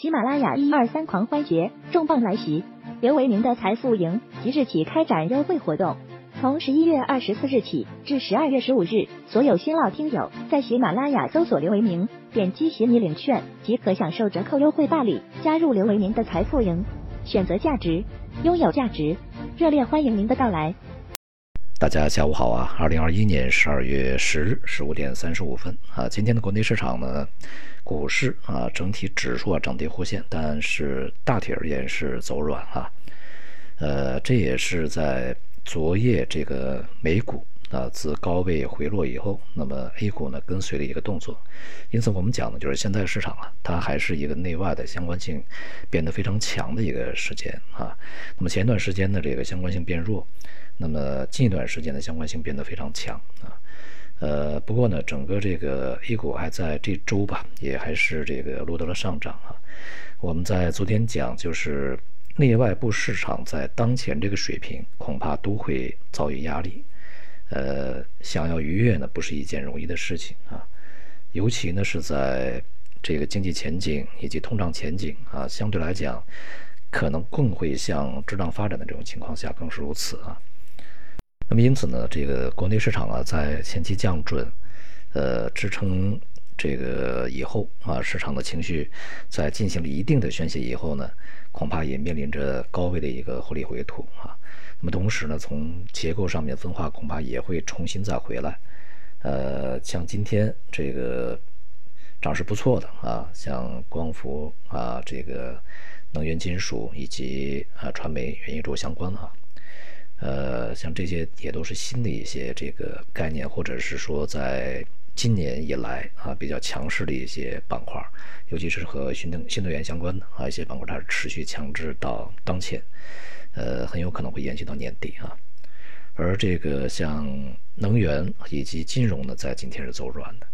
喜马拉雅一二三狂欢节重磅来袭，刘维明的财富营即日起开展优惠活动，从十一月二十四日起至十二月十五日，所有新老听友在喜马拉雅搜索刘维明，点击喜你领券即可享受折扣优惠办理，加入刘维明的财富营，选择价值，拥有价值，热烈欢迎您的到来。大家下午好啊！二零二一年十二月十日十五点三十五分啊，今天的国内市场呢，股市啊整体指数啊涨跌互现，但是大体而言是走软啊。呃，这也是在昨夜这个美股啊自高位回落以后，那么 A 股呢跟随的一个动作。因此我们讲呢，就是现在市场啊，它还是一个内外的相关性变得非常强的一个时间啊。那么前一段时间呢，这个相关性变弱。那么近一段时间的相关性变得非常强啊，呃，不过呢，整个这个 A 股还在这周吧，也还是这个录得了上涨啊。我们在昨天讲，就是内外部市场在当前这个水平，恐怕都会遭遇压力，呃，想要逾越呢，不是一件容易的事情啊。尤其呢，是在这个经济前景以及通胀前景啊，相对来讲，可能更会向滞胀发展的这种情况下，更是如此啊。那么因此呢，这个国内市场啊，在前期降准，呃，支撑这个以后啊，市场的情绪在进行了一定的宣泄以后呢，恐怕也面临着高位的一个获利回吐啊。那么同时呢，从结构上面分化，恐怕也会重新再回来。呃，像今天这个涨势不错的啊，像光伏啊，这个能源金属以及啊传媒、元宇宙相关啊。呃，像这些也都是新的一些这个概念，或者是说在今年以来啊比较强势的一些板块，尤其是和新能新能源相关的啊一些板块，它是持续强制到当前，呃，很有可能会延续到年底啊。而这个像能源以及金融呢，在今天是走软的，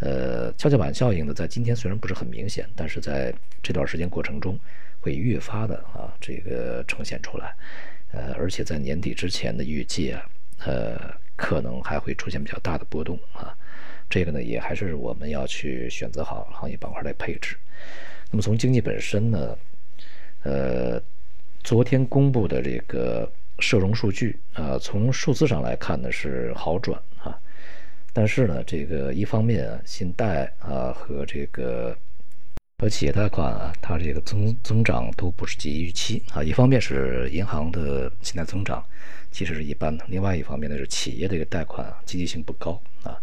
呃，跷跷板效应呢，在今天虽然不是很明显，但是在这段时间过程中会越发的啊这个呈现出来。呃，而且在年底之前的预计啊，呃，可能还会出现比较大的波动啊。这个呢，也还是我们要去选择好行业板块来配置。那么从经济本身呢，呃，昨天公布的这个社融数据啊，从数字上来看呢是好转啊，但是呢，这个一方面，信贷啊和这个。和企业贷款啊，它这个增增长都不是及预期啊。一方面是银行的信贷增长其实是一般的，另外一方面呢是企业的一个贷款积极性不高啊。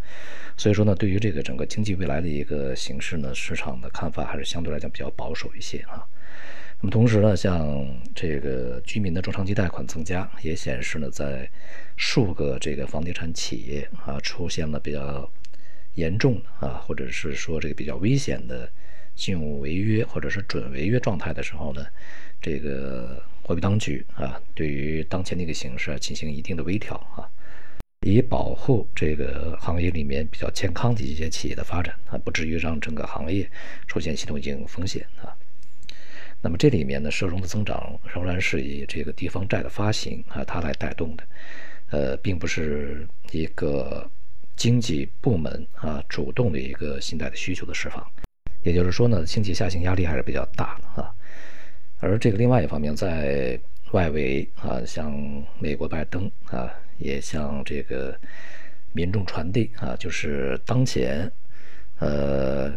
所以说呢，对于这个整个经济未来的一个形势呢，市场的看法还是相对来讲比较保守一些啊。那么同时呢，像这个居民的中长期贷款增加，也显示呢，在数个这个房地产企业啊出现了比较严重啊，或者是说这个比较危险的。信用违约或者是准违约状态的时候呢，这个货币当局啊，对于当前的一个形势进行一定的微调啊，以保护这个行业里面比较健康的一些企业的发展啊，不至于让整个行业出现系统性风险啊。那么这里面呢，社融的增长仍然是以这个地方债的发行啊，它来带动的，呃，并不是一个经济部门啊主动的一个信贷的需求的释放。也就是说呢，经济下行压力还是比较大的啊。而这个另外一方面，在外围啊，像美国拜登啊，也向这个民众传递啊，就是当前呃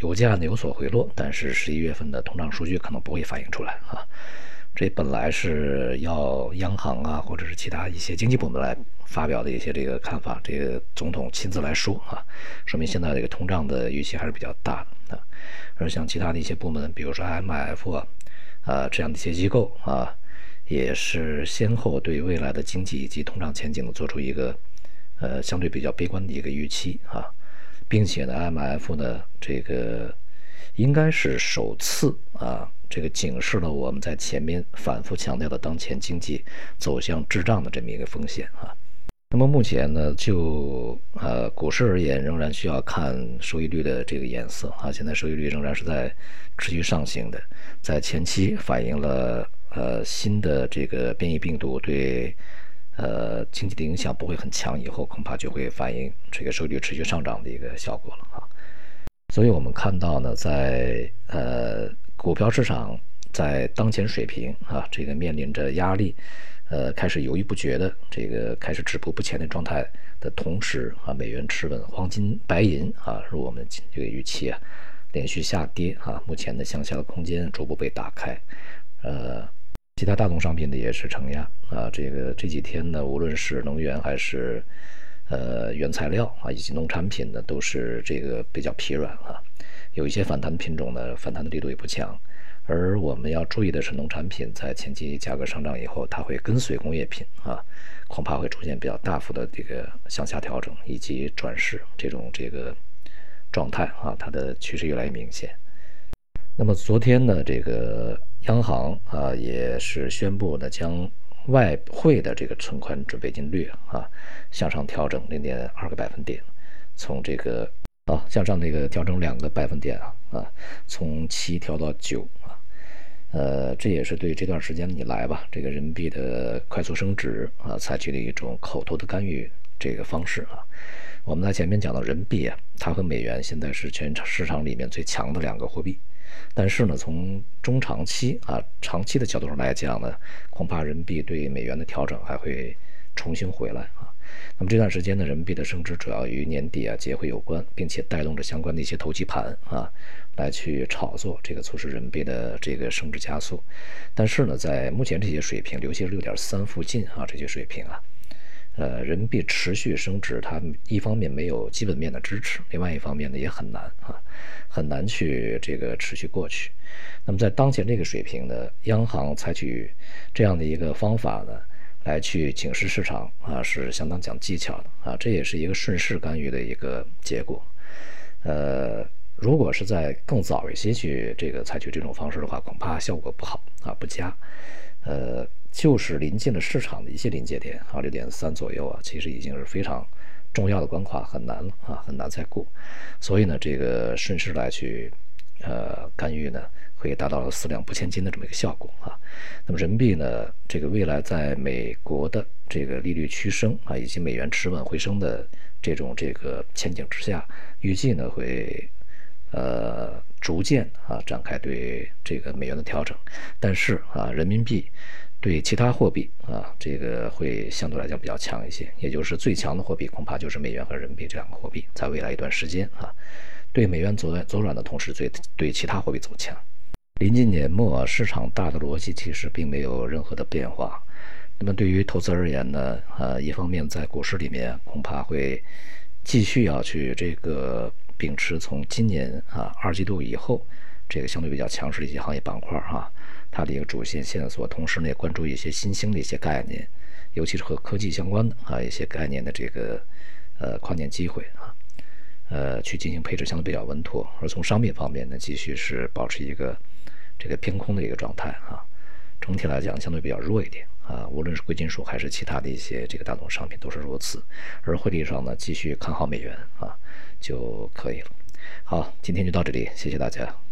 油价呢有所回落，但是十一月份的通胀数据可能不会反映出来啊。这本来是要央行啊，或者是其他一些经济部门来发表的一些这个看法，这个总统亲自来说啊，说明现在这个通胀的预期还是比较大的啊。而像其他的一些部门，比如说 IMF 啊，啊这样的一些机构啊，也是先后对未来的经济以及通胀前景做出一个呃相对比较悲观的一个预期啊，并且呢，M F 呢这个应该是首次啊，这个警示了我们在前面反复强调的当前经济走向滞胀的这么一个风险啊。那么目前呢，就呃股市而言，仍然需要看收益率的这个颜色啊。现在收益率仍然是在持续上行的，在前期反映了呃新的这个变异病毒对呃经济的影响不会很强，以后恐怕就会反映这个收益率持续上涨的一个效果了啊。所以我们看到呢，在呃股票市场在当前水平啊，这个面临着压力，呃，开始犹豫不决的这个开始止步不前的状态的同时啊，美元持稳，黄金、白银啊，如我们这个预期啊，连续下跌啊，目前的向下的空间逐步被打开，呃。其他大宗商品呢也是承压啊，这个这几天呢，无论是能源还是呃原材料啊，以及农产品呢，都是这个比较疲软啊。有一些反弹品种呢，反弹的力度也不强。而我们要注意的是，农产品在前期价格上涨以后，它会跟随工业品啊，恐怕会出现比较大幅的这个向下调整以及转势这种这个状态啊，它的趋势越来越明显。那么昨天呢，这个。央行啊也是宣布呢，将外汇的这个存款准备金率啊向上调整零点二个百分点，从这个啊向上这个调整两个百分点啊啊，从七调到九啊，呃，这也是对这段时间以来吧，这个人民币的快速升值啊，采取的一种口头的干预这个方式啊。我们在前面讲到，人民币啊，它和美元现在是全市场里面最强的两个货币。但是呢，从中长期啊，长期的角度上来讲呢，恐怕人民币对美元的调整还会重新回来啊。那么这段时间呢，人民币的升值主要与年底啊结汇有关，并且带动着相关的一些投机盘啊来去炒作，这个促使人民币的这个升值加速。但是呢，在目前这些水平，尤其是六点三附近啊这些水平啊。呃，人民币持续升值，它一方面没有基本面的支持，另外一方面呢也很难啊，很难去这个持续过去。那么在当前这个水平呢，央行采取这样的一个方法呢，来去警示市场啊，是相当讲技巧的啊，这也是一个顺势干预的一个结果。呃，如果是在更早一些去这个采取这种方式的话，恐怕效果不好啊，不佳。呃。就是临近了市场的一些临界点啊，六点三左右啊，其实已经是非常重要的关卡，很难了啊，很难再过。所以呢，这个顺势来去呃干预呢，会达到四两拨千斤的这么一个效果啊。那么人民币呢，这个未来在美国的这个利率趋升啊，以及美元持稳回升的这种这个前景之下，预计呢会呃逐渐啊展开对这个美元的调整。但是啊，人民币。对其他货币啊，这个会相对来讲比较强一些，也就是最强的货币恐怕就是美元和人民币这两个货币，在未来一段时间啊，对美元走走软的同时，对对其他货币走强。临近年末，市场大的逻辑其实并没有任何的变化。那么对于投资而言呢，呃，一方面在股市里面恐怕会继续要去这个秉持从今年啊二季度以后这个相对比较强势的一些行业板块哈。它的一个主线线索，同时呢也关注一些新兴的一些概念，尤其是和科技相关的啊一些概念的这个呃跨年机会啊，呃去进行配置相对比较稳妥。而从商品方面呢，继续是保持一个这个偏空的一个状态啊，整体来讲相对比较弱一点啊，无论是贵金属还是其他的一些这个大宗商品都是如此。而汇率上呢，继续看好美元啊就可以了。好，今天就到这里，谢谢大家。